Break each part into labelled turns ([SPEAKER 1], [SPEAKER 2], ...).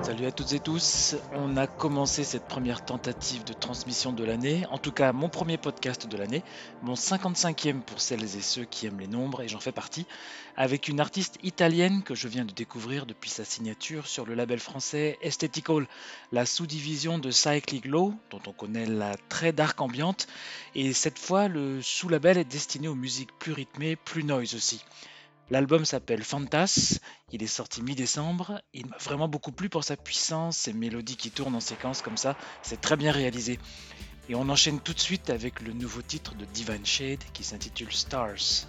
[SPEAKER 1] Salut à toutes et tous. On a commencé cette première tentative de transmission de l'année, en tout cas mon premier podcast de l'année, mon 55e pour celles et ceux qui aiment les nombres, et j'en fais partie, avec une artiste italienne que je viens de découvrir depuis sa signature sur le label français Aesthetical, la sous-division de Cyclic Low, dont on connaît la très dark ambiante, et cette fois le sous-label est destiné aux musiques plus rythmées, plus noise aussi. L'album s'appelle Fantas, il est sorti mi-décembre, il m'a vraiment beaucoup plu pour sa puissance, ses mélodies qui tournent en séquence comme ça, c'est très bien réalisé. Et on enchaîne tout de suite avec le nouveau titre de Divine Shade qui s'intitule Stars.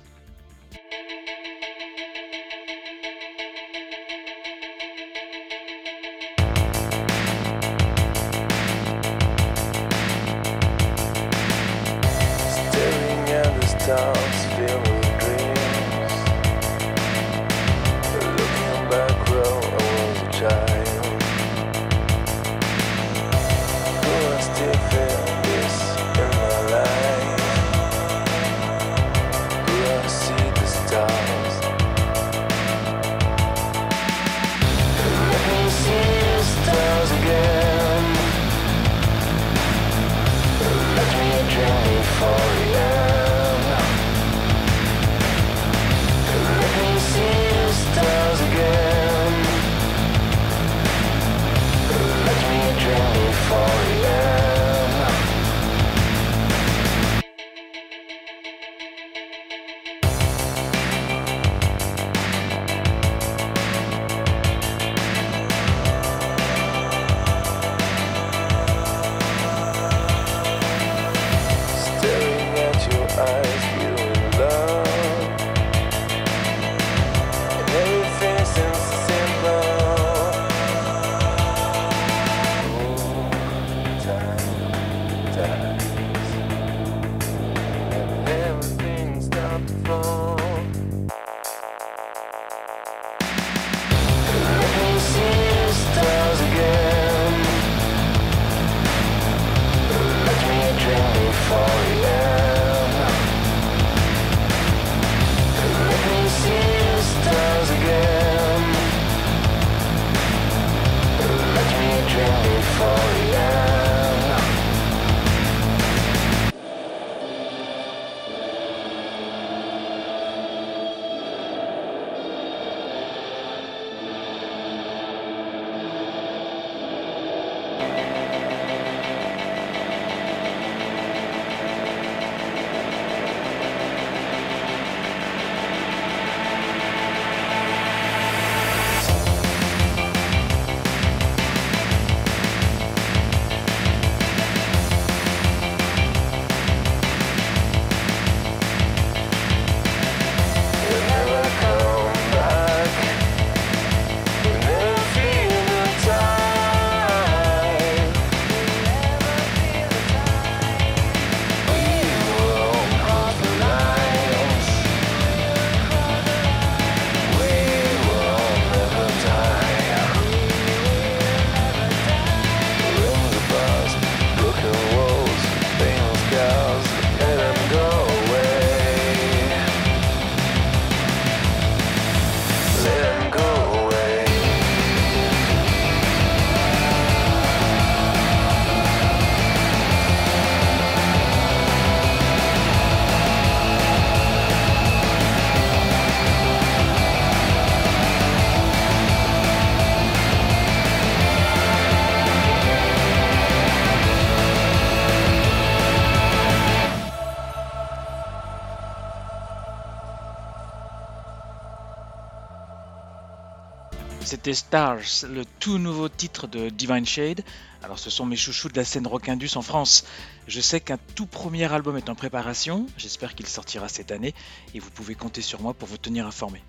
[SPEAKER 1] Stars, le tout nouveau titre de Divine Shade. Alors ce sont mes chouchous de la scène rockindus en France. Je sais qu'un tout premier album est en préparation, j'espère qu'il sortira cette année et vous pouvez compter sur moi pour vous tenir informé.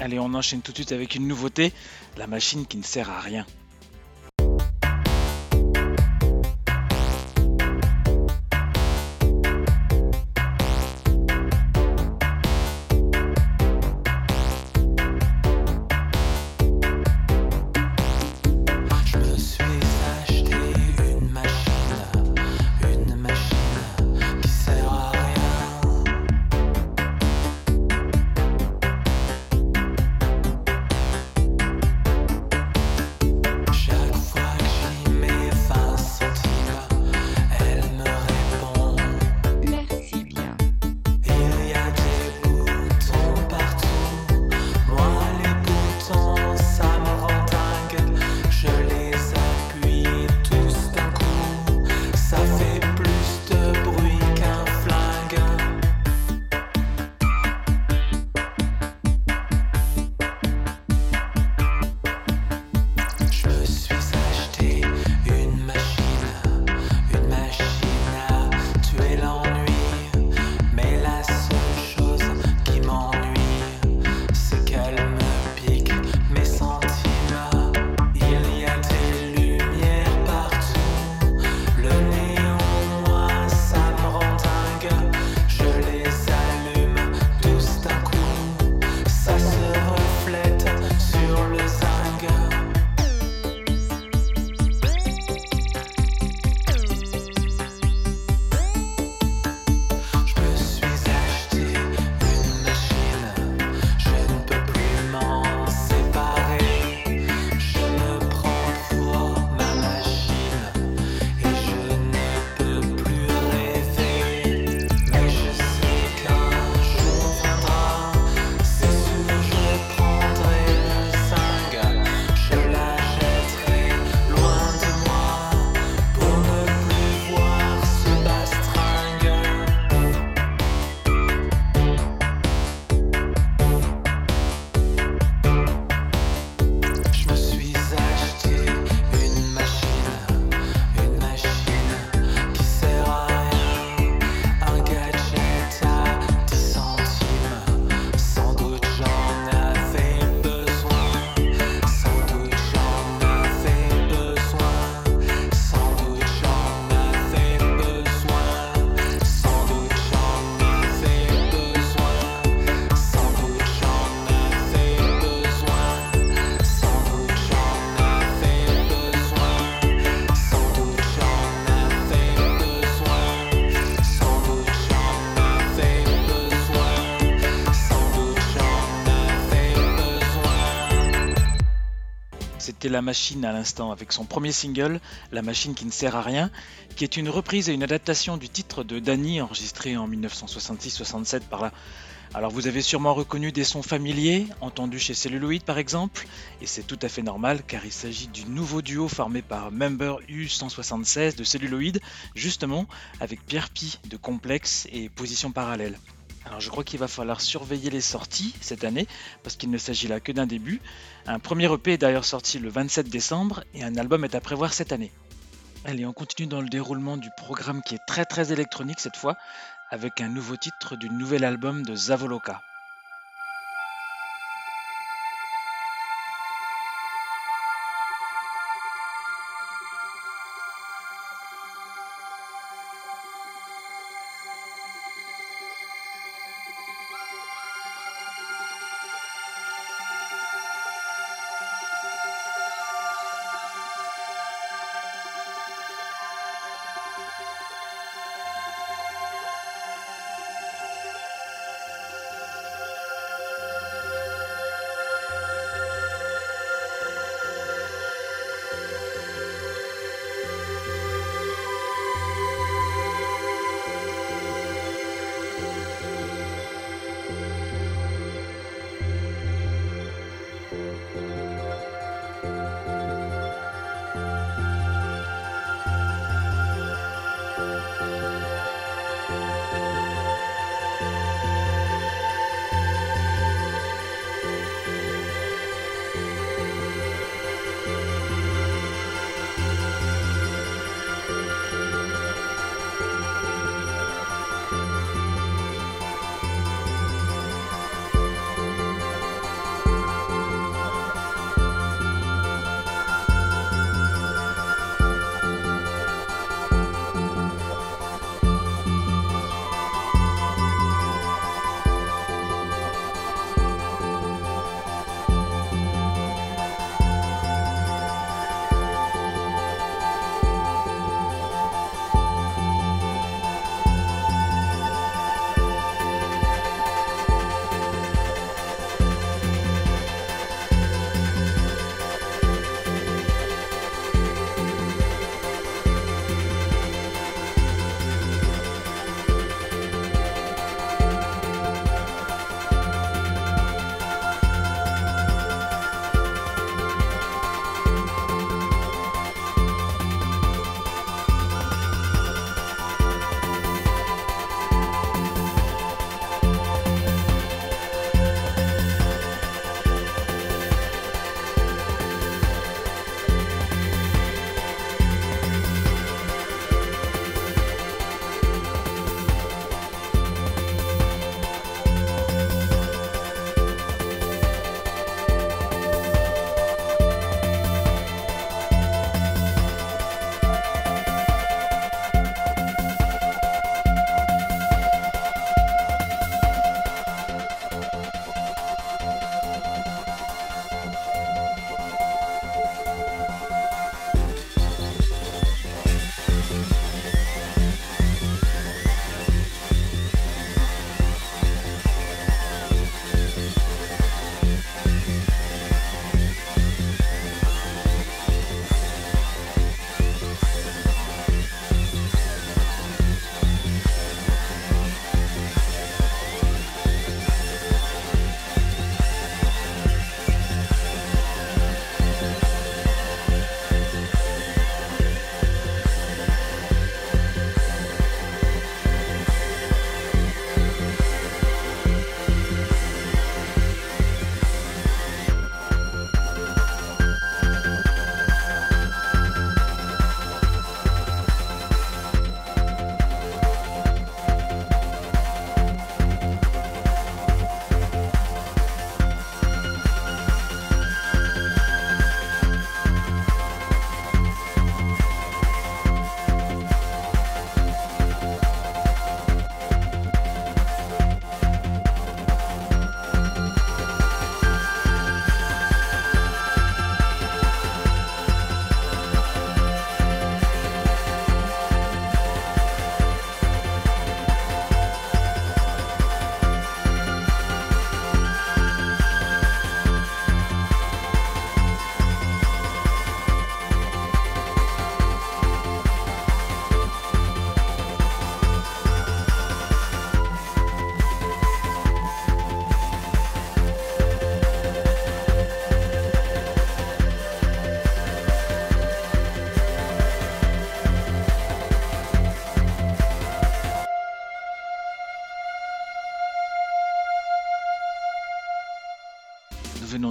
[SPEAKER 1] Allez, on enchaîne tout de suite avec une nouveauté, la machine qui ne sert à rien.
[SPEAKER 2] La Machine à l'instant avec son premier single, La Machine qui ne sert à rien, qui est une reprise et une adaptation du titre de Danny enregistré en 1966-67 par là. Alors vous avez sûrement reconnu des sons familiers, entendus chez Celluloid par exemple, et c'est tout à fait normal car il s'agit du nouveau duo formé par Member U176 de Celluloid, justement avec Pierre Pi de Complexe et Position Parallèle. Alors je crois qu'il va falloir surveiller les sorties cette année, parce qu'il ne s'agit là que d'un début. Un premier EP est d'ailleurs sorti le 27 décembre, et un album est à prévoir cette année. Allez, on continue dans le déroulement du programme qui est très très électronique cette fois, avec un nouveau titre du nouvel album de Zavoloka.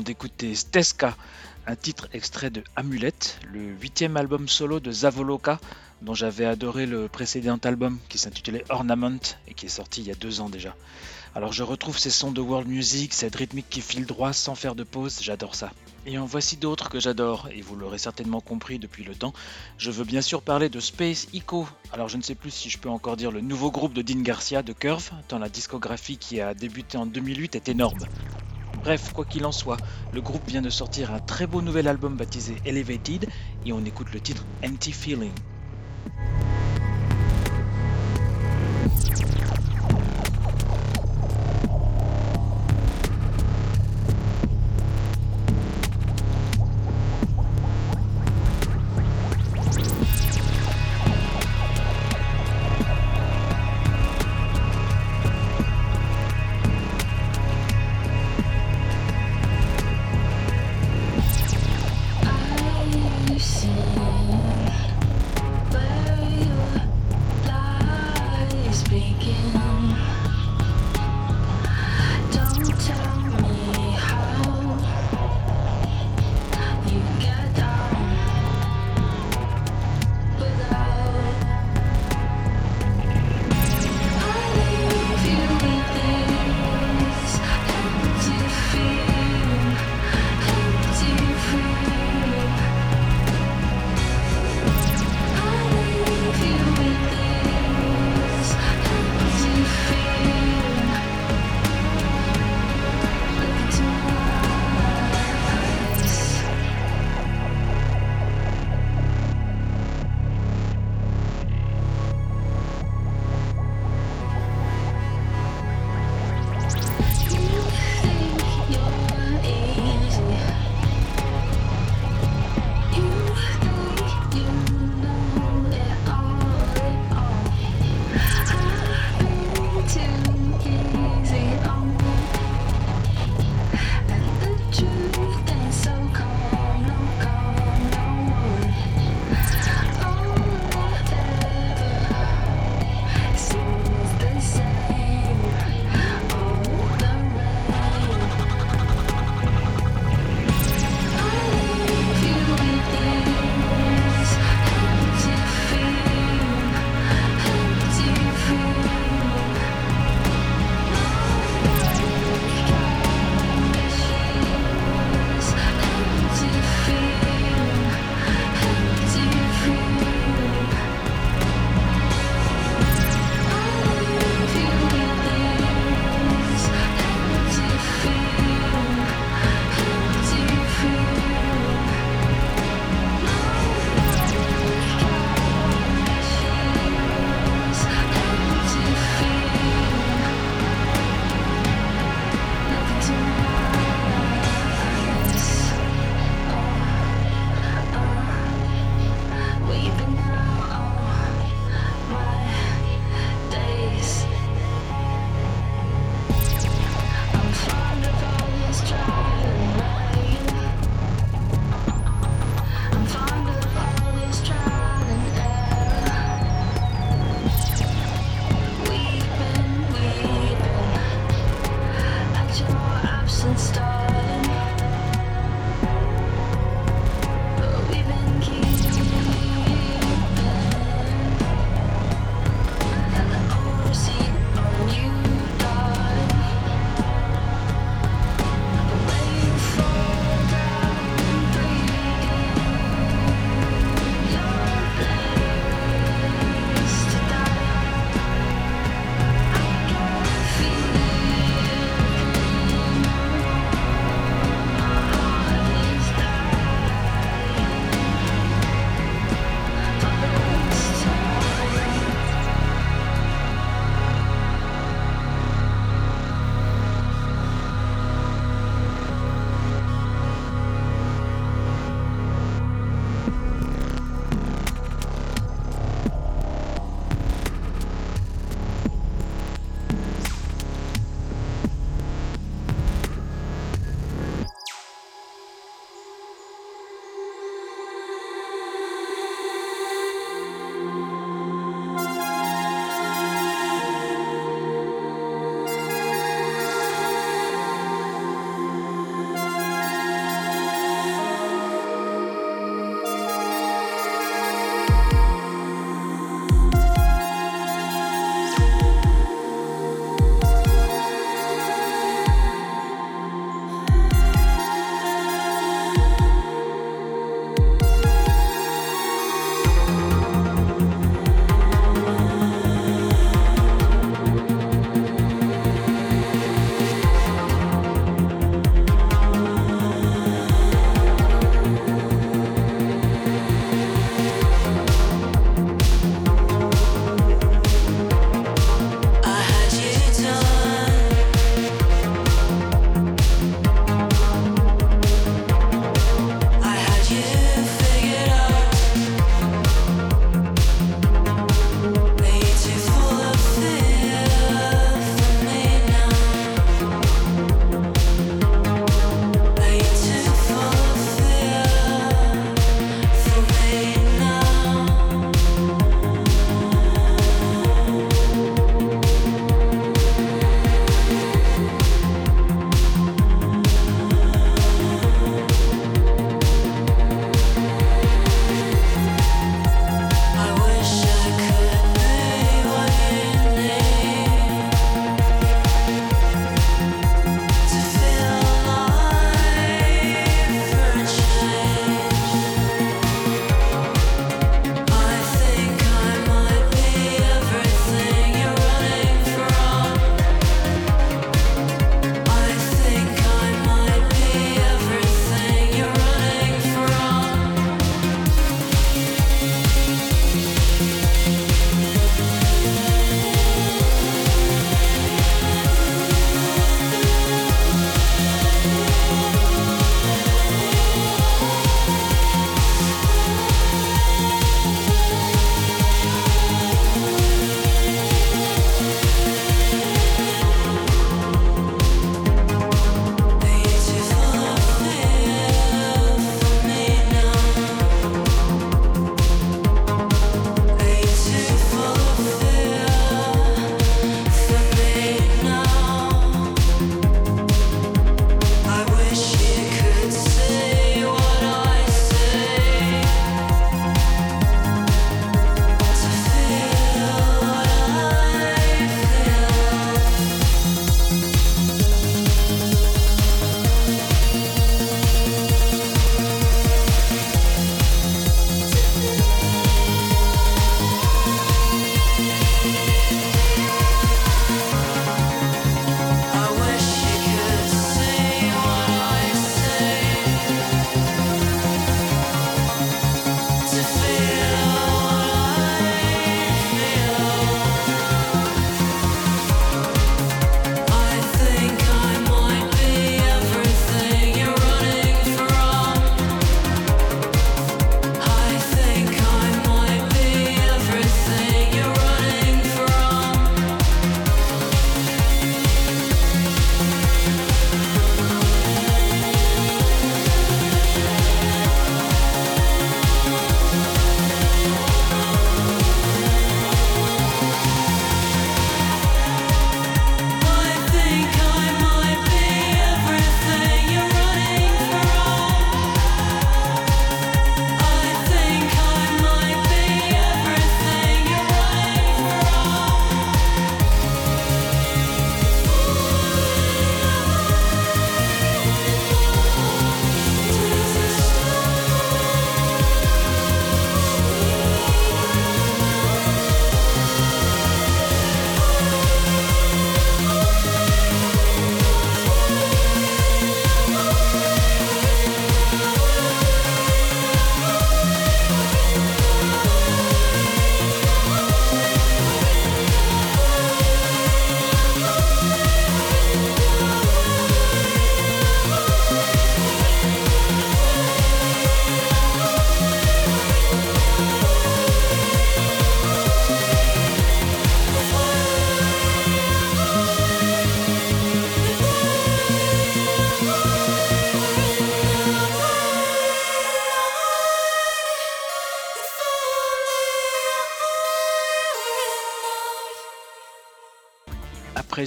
[SPEAKER 2] D'écouter Steska, un titre extrait de Amulette, le huitième album solo de Zavoloka, dont j'avais adoré le précédent album qui s'intitulait Ornament et qui est sorti il y a deux ans déjà. Alors je retrouve ces sons de world music, cette rythmique qui file droit sans faire de pause, j'adore ça. Et en voici d'autres que j'adore, et vous l'aurez certainement compris depuis le temps. Je veux bien sûr parler de Space Echo. Alors je ne sais plus si je peux encore dire le nouveau groupe de Dean Garcia de Curve, tant la discographie qui a débuté en 2008 est énorme. Bref, quoi qu'il en soit, le groupe vient de sortir un très beau nouvel album baptisé Elevated, et on écoute le titre Empty Feeling.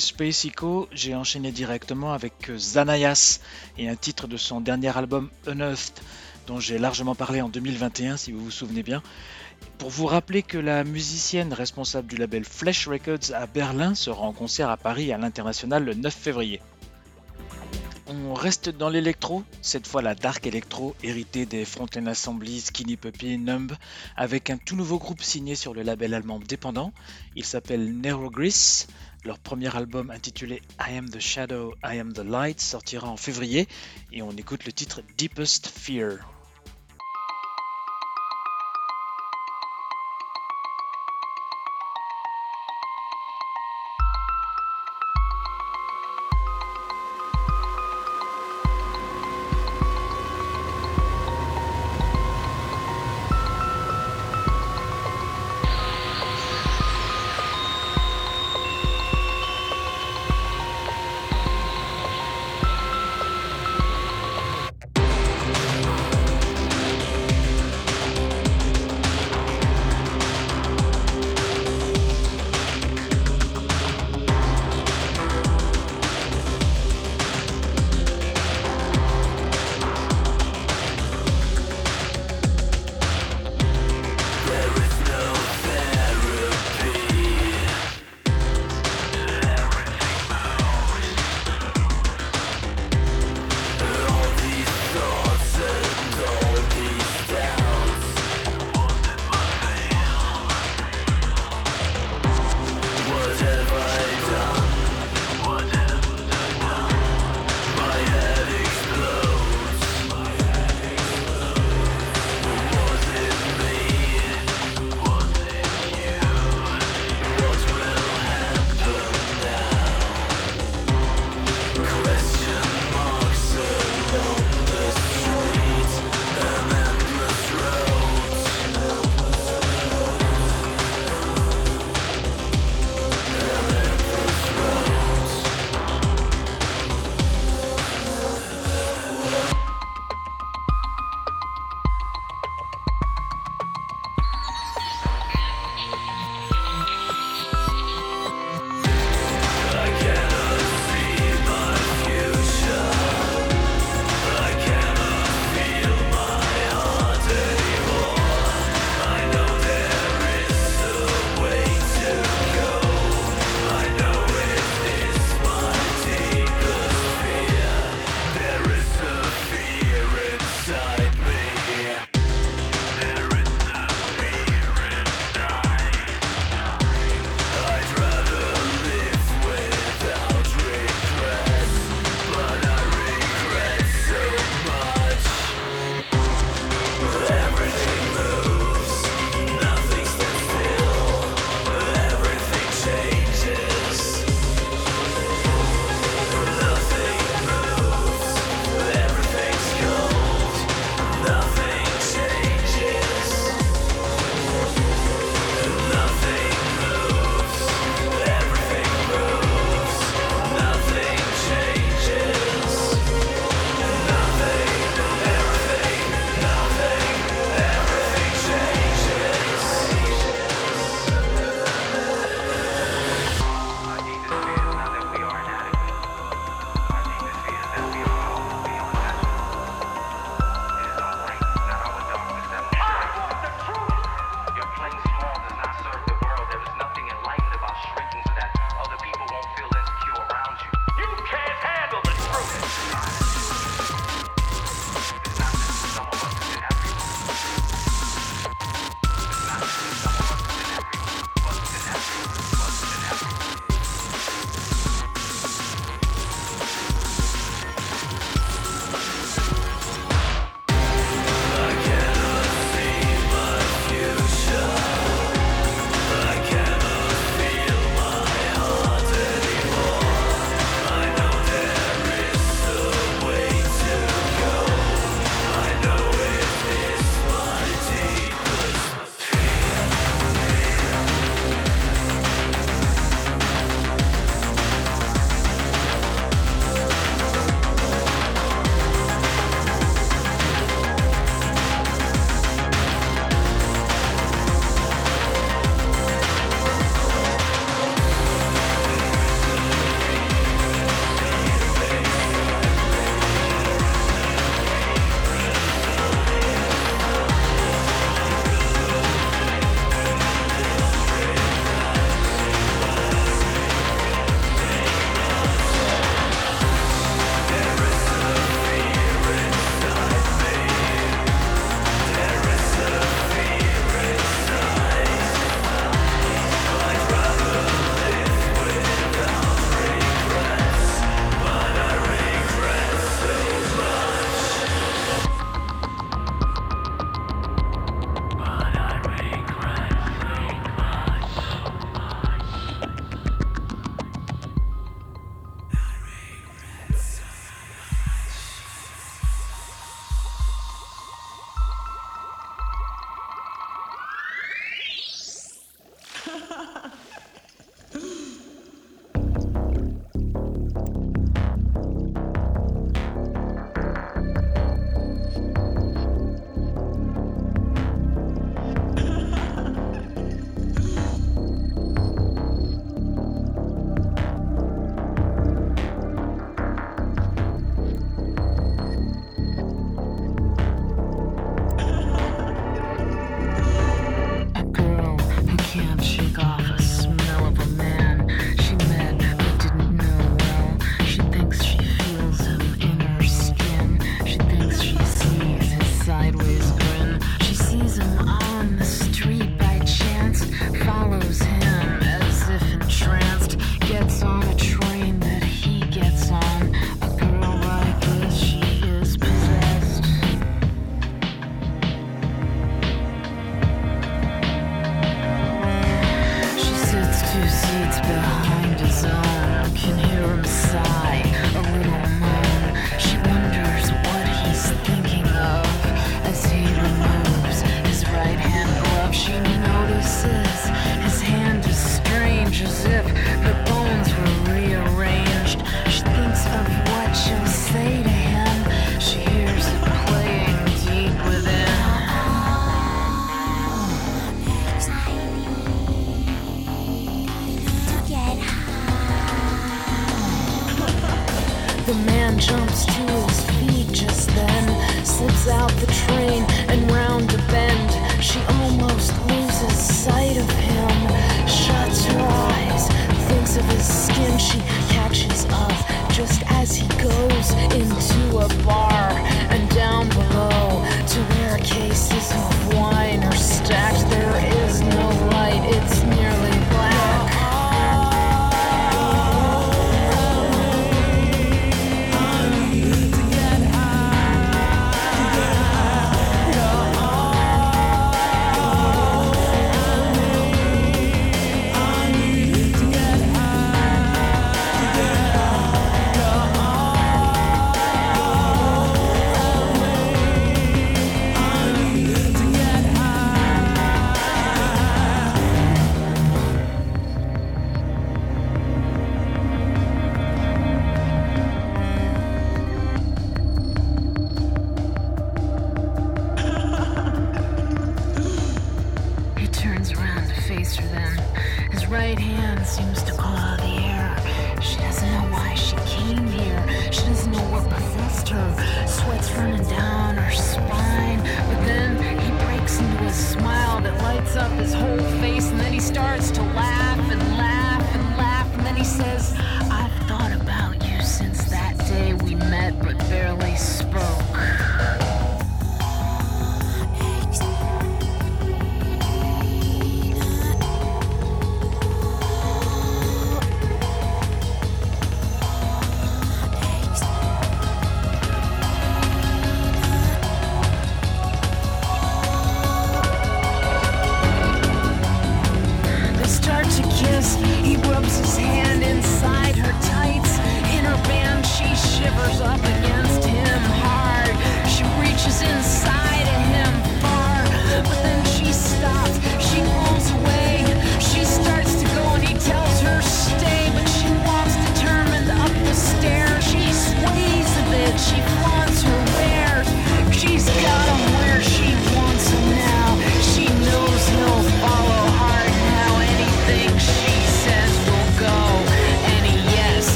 [SPEAKER 2] Space Echo, j'ai enchaîné directement avec Zanayas et un titre de son dernier album Unearthed, dont j'ai largement parlé en 2021 si vous vous souvenez bien. Pour vous rappeler que la musicienne responsable du label Flash Records à Berlin sera en concert à Paris à l'international le 9 février. On reste dans l'électro, cette fois la dark electro héritée des Frontline Assemblies, Skinny Puppy, Numb, avec un tout nouveau groupe signé sur le label allemand dépendant. Il s'appelle Neurogris. Leur premier album intitulé I Am the Shadow, I Am the Light sortira en février et on écoute le titre Deepest Fear.
[SPEAKER 3] The man jumps to his feet just then, slips out the train and round a bend. She almost loses sight of him, shuts her eyes, thinks of his skin. She catches up just as he goes into a bar and down below to where cases of wine are stacked. There is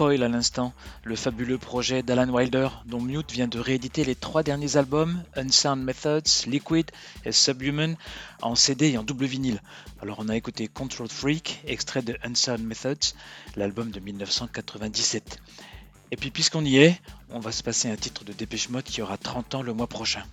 [SPEAKER 3] À l'instant, le fabuleux projet d'Alan Wilder dont Mute vient de rééditer les trois derniers albums, Unsound Methods, Liquid et Subhuman, en CD et en double vinyle. Alors on a écouté Control Freak, extrait de Unsound Methods, l'album de 1997. Et puis puisqu'on y est, on va se passer un titre de Dépêche Mode qui aura 30 ans le mois prochain.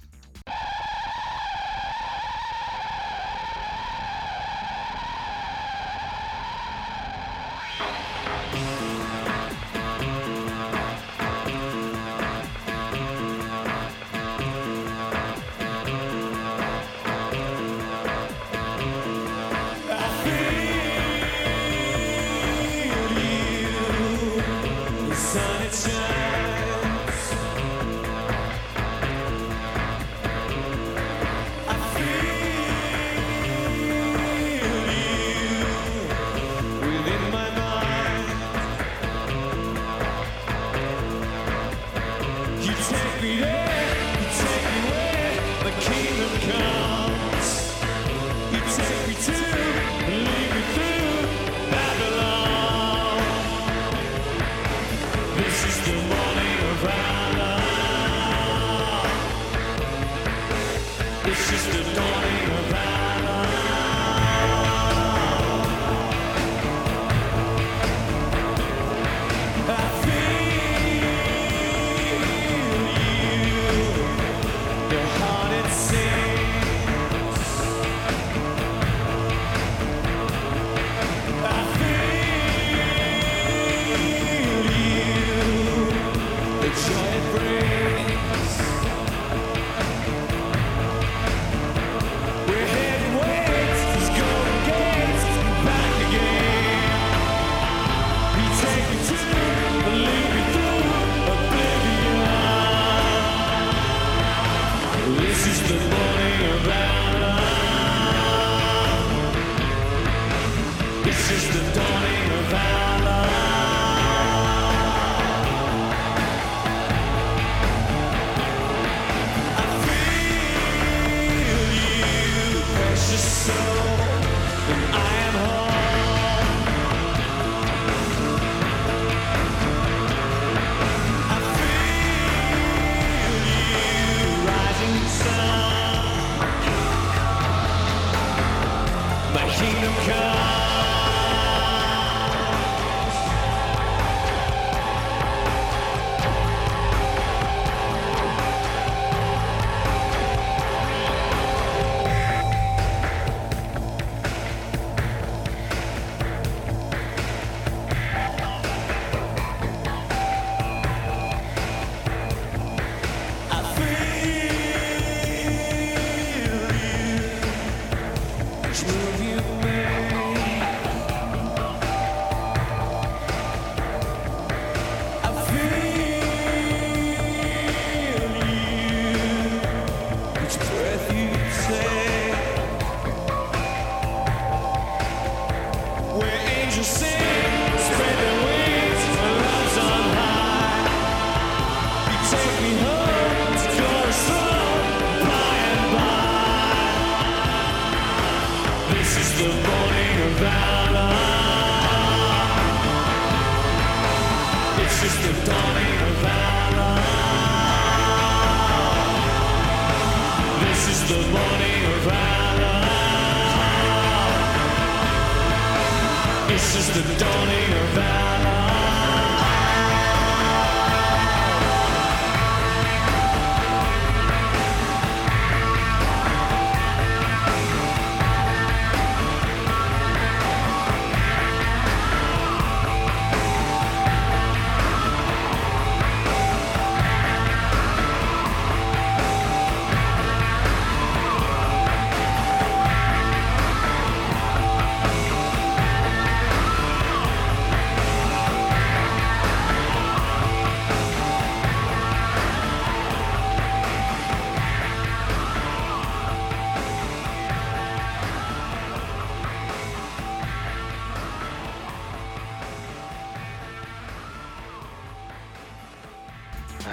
[SPEAKER 3] kingdom come.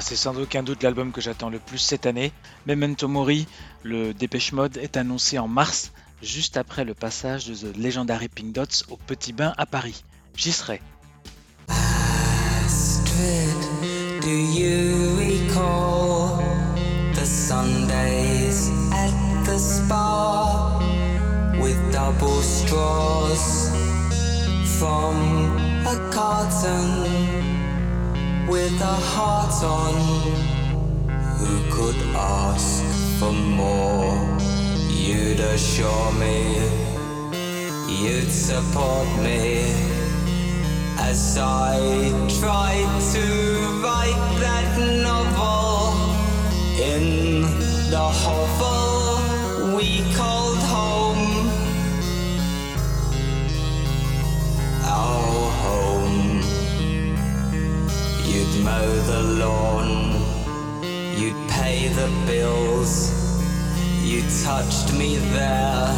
[SPEAKER 2] Sans aucun doute l'album que j'attends le plus cette année. Memento Mori, le Dépêche Mode, est annoncé en mars, juste après le passage de The Legendary Pink Dots au Petit Bain à Paris. J'y serai.
[SPEAKER 4] do you recall the Sundays at the spa with double straws from a carton? With a heart on. Who could ask for more? You'd assure me, you'd support me as I tried to write that novel in the hovel we called mow the lawn, you'd pay the bills, you touched me there.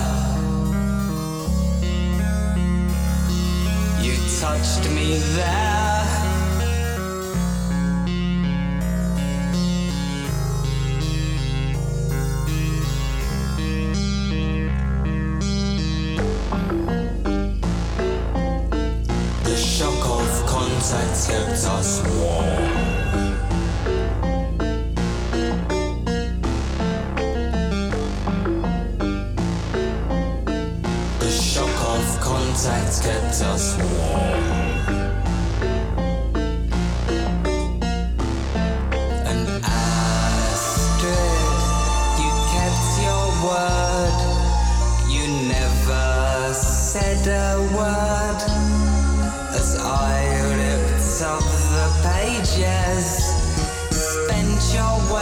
[SPEAKER 4] You touched me there.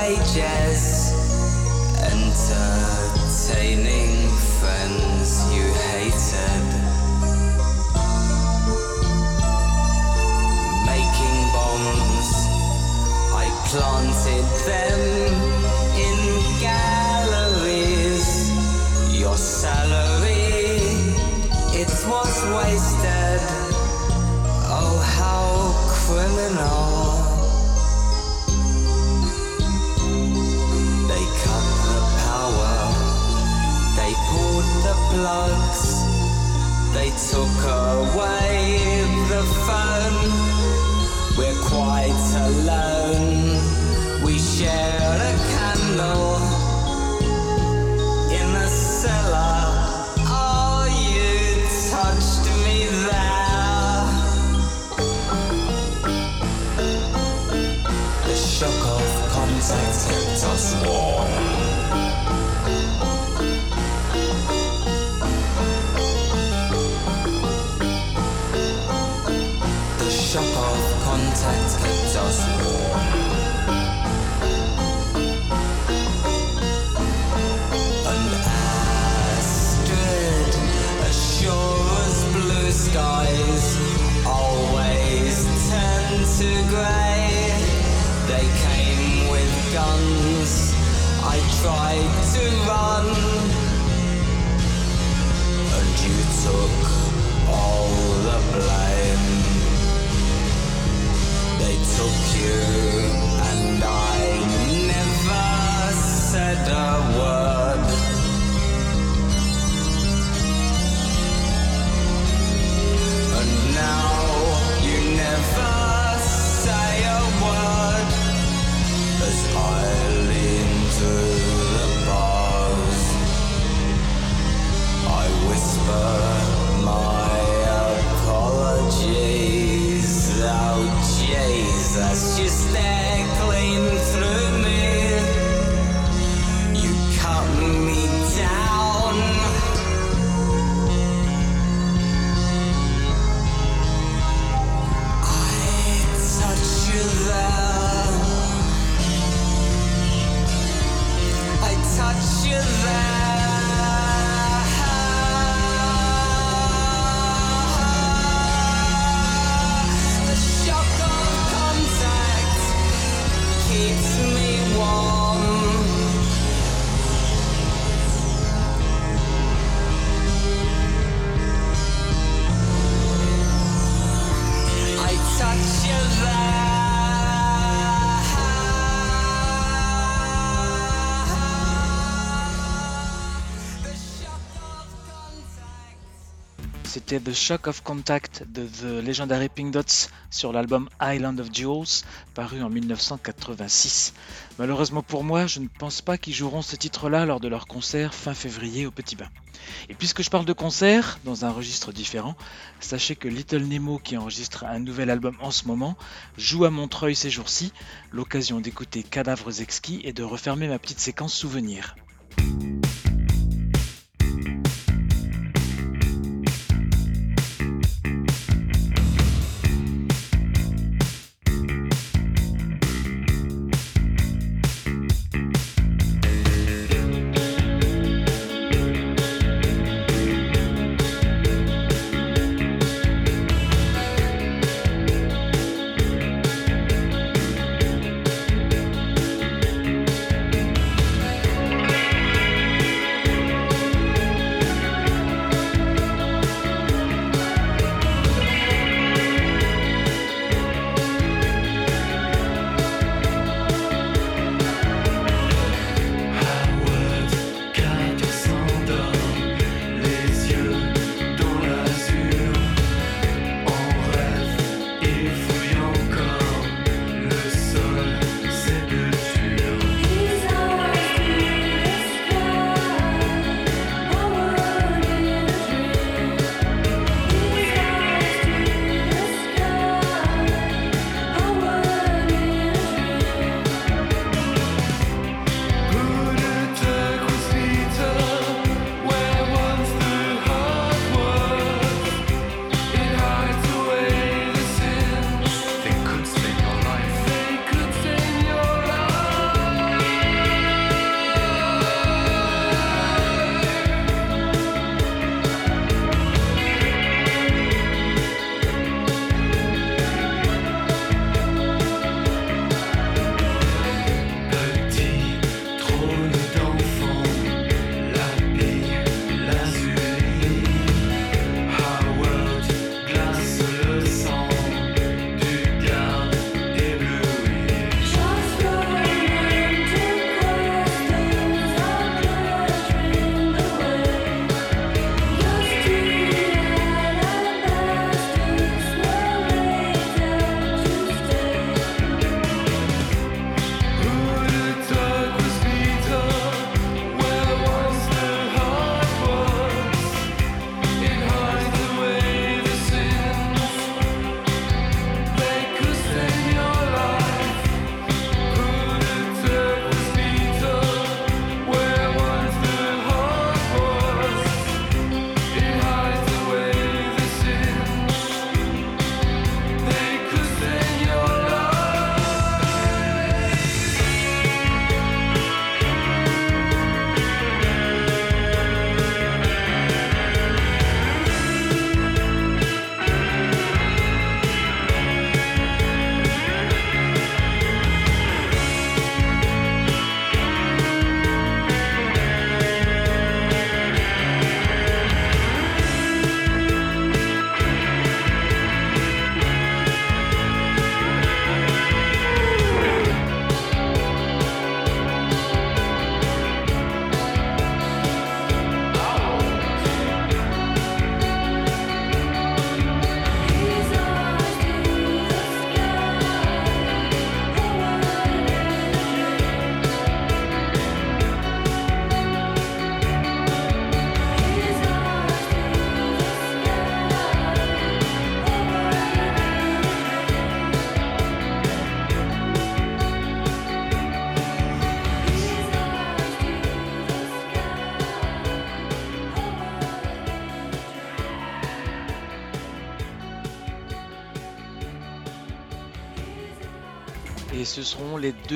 [SPEAKER 4] I just
[SPEAKER 2] c'était The Shock of Contact de The Legendary Pink Dots sur l'album Island of Jewels, paru en 1986. Malheureusement pour moi, je ne pense pas qu'ils joueront ce titre-là lors de leur concert fin février au Petit Bain. Et puisque je parle de concert, dans un registre différent, sachez que Little Nemo, qui enregistre un nouvel album en ce moment, joue à Montreuil ces jours-ci, l'occasion d'écouter Cadavres Exquis et de refermer ma petite séquence souvenir.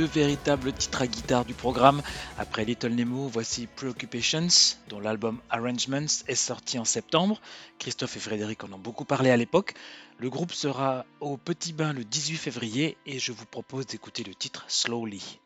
[SPEAKER 1] Véritables titres à guitare du programme. Après Little Nemo, voici Preoccupations, dont l'album Arrangements est sorti en septembre. Christophe et Frédéric en ont beaucoup parlé à l'époque. Le groupe sera au Petit Bain le 18 février et je vous propose d'écouter le titre Slowly.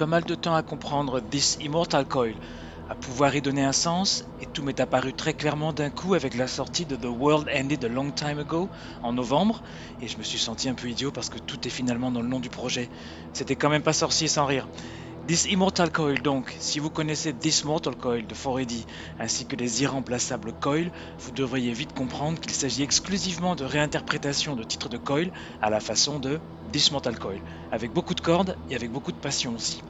[SPEAKER 1] Pas mal de temps à comprendre This Immortal Coil, à pouvoir y donner un sens, et tout m'est apparu très clairement d'un coup avec la sortie de The World Ended a Long Time Ago en novembre, et je me suis senti un peu idiot parce que tout est finalement dans le nom du projet. C'était quand même pas sorcier sans rire. This Immortal Coil donc, si vous connaissez This Mortal Coil de Foreddy ainsi que les irremplaçables Coil, vous devriez vite comprendre qu'il s'agit exclusivement de réinterprétation de titres de Coil à la façon de This Mortal Coil, avec beaucoup de cordes et avec beaucoup de passion aussi.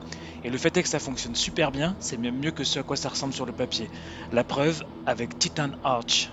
[SPEAKER 1] Et le fait est que ça fonctionne super bien, c'est même mieux que ce à quoi ça ressemble sur le papier. La preuve avec Titan Arch.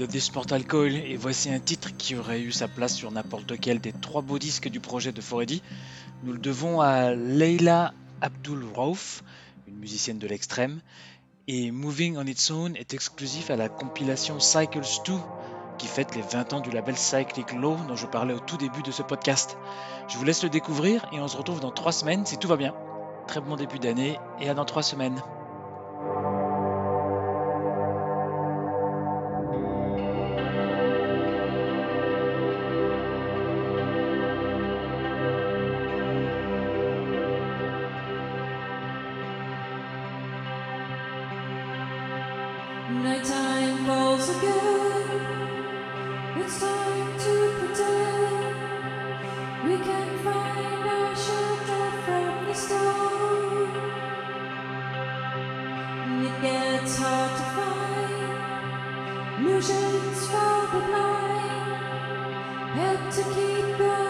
[SPEAKER 2] De This Mortal Coil et voici un titre qui aurait eu sa place sur n'importe lequel des trois beaux disques du projet de Foredi. Nous le devons à Leila Abdul Rauf, une musicienne de l'extrême, et Moving on Its Own est exclusif à la compilation Cycles 2 qui fête les 20 ans du label Cyclic Law dont je parlais au tout début de ce podcast. Je vous laisse le découvrir et on se retrouve dans trois semaines si tout va bien. Très bon début d'année et à dans trois semaines.
[SPEAKER 3] Help to keep the